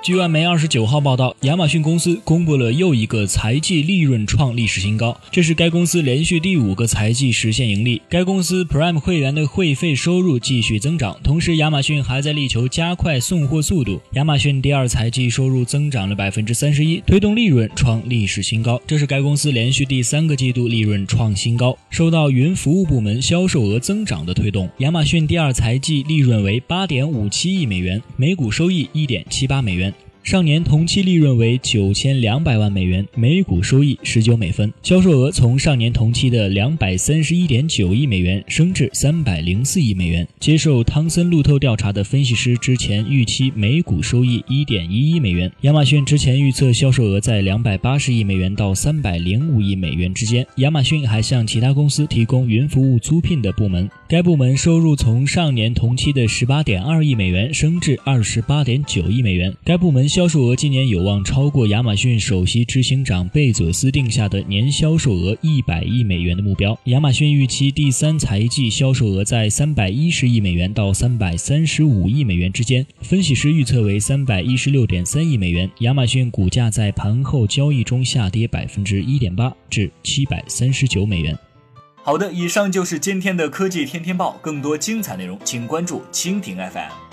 据外媒二十九号报道，亚马逊公司公布了又一个财季利润创历史新高，这是该公司连续第五个财季实现盈利。该公司 Prime 会员的会费收入继续增长，同时亚马逊还在力求加快送货速度。亚马逊第二财季收入增长了百分之三十一，推动利润创历史新高。这是该公司连续第三个季度利润创新高，受到云服务部门销售额增长的推动。亚马逊第二财季利润为八点五七亿美元，每股收益一点七八美元。上年同期利润为九千两百万美元，每股收益十九美分，销售额从上年同期的两百三十一点九亿美元升至三百零四亿美元。接受汤森路透调查的分析师之前预期每股收益一点一一美元。亚马逊之前预测销售额在两百八十亿美元到三百零五亿美元之间。亚马逊还向其他公司提供云服务租赁的部门，该部门收入从上年同期的十八点二亿美元升至二十八点九亿美元。该部门。销售额今年有望超过亚马逊首席执行长贝佐斯定下的年销售额一百亿美元的目标。亚马逊预期第三财季销售额在三百一十亿美元到三百三十五亿美元之间，分析师预测为三百一十六点三亿美元。亚马逊股价在盘后交易中下跌百分之一点八，至七百三十九美元。好的，以上就是今天的科技天天报，更多精彩内容请关注蜻蜓 FM。